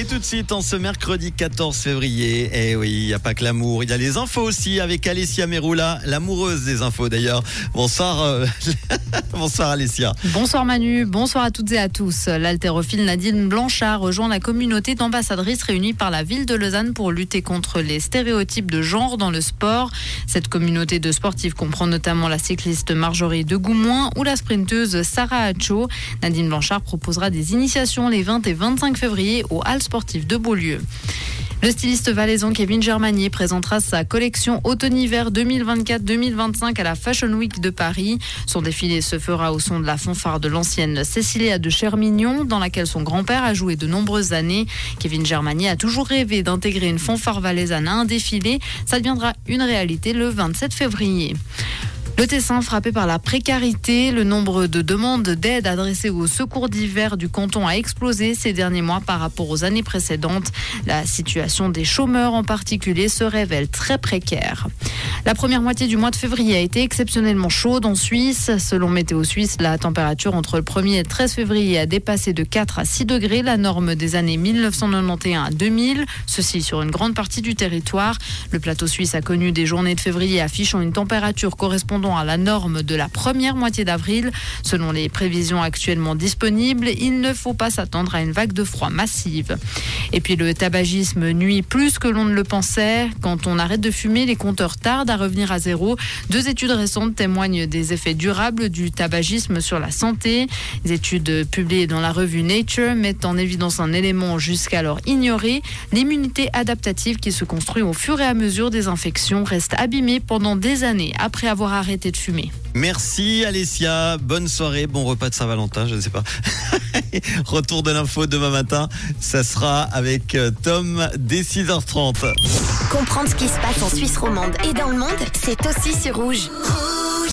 Et tout de suite, en ce mercredi 14 février, eh oui, il n'y a pas que l'amour, il y a les infos aussi avec Alessia Meroula, l'amoureuse des infos d'ailleurs. Bonsoir, euh, bonsoir Alessia. Bonsoir Manu, bonsoir à toutes et à tous. L'haltérophile Nadine Blanchard rejoint la communauté d'ambassadrices réunies par la ville de Lausanne pour lutter contre les stéréotypes de genre dans le sport. Cette communauté de sportifs comprend notamment la cycliste Marjorie de Goumoin ou la sprinteuse Sarah Hacho. Nadine Blanchard proposera des initiations les 20 et 25 février au Hall de Beaulieu. Le styliste valaisan Kevin Germanier présentera sa collection automne-hiver 2024-2025 à la Fashion Week de Paris. Son défilé se fera au son de la fanfare de l'ancienne Cécilia de Chermignon, dans laquelle son grand-père a joué de nombreuses années. Kevin Germanier a toujours rêvé d'intégrer une fanfare valaisanne à un défilé. Ça deviendra une réalité le 27 février. Le Tessin frappé par la précarité, le nombre de demandes d'aide adressées au secours d'hiver du canton a explosé ces derniers mois par rapport aux années précédentes. La situation des chômeurs en particulier se révèle très précaire. La première moitié du mois de février a été exceptionnellement chaude en Suisse. Selon Météo Suisse, la température entre le 1er et le 13 février a dépassé de 4 à 6 degrés la norme des années 1991 à 2000, ceci sur une grande partie du territoire. Le plateau suisse a connu des journées de février affichant une température correspondant à la norme de la première moitié d'avril. Selon les prévisions actuellement disponibles, il ne faut pas s'attendre à une vague de froid massive. Et puis le tabagisme nuit plus que l'on ne le pensait. Quand on arrête de fumer, les compteurs tardent à revenir à zéro. Deux études récentes témoignent des effets durables du tabagisme sur la santé. Les études publiées dans la revue Nature mettent en évidence un élément jusqu'alors ignoré. L'immunité adaptative qui se construit au fur et à mesure des infections reste abîmée pendant des années après avoir arrêté de fumer. Merci Alessia, bonne soirée, bon repas de Saint-Valentin, je ne sais pas. Retour de l'info demain matin, ça sera avec euh, Tom dès 6h30. Comprendre ce qui se passe en Suisse romande et dans le monde, c'est aussi sur rouge.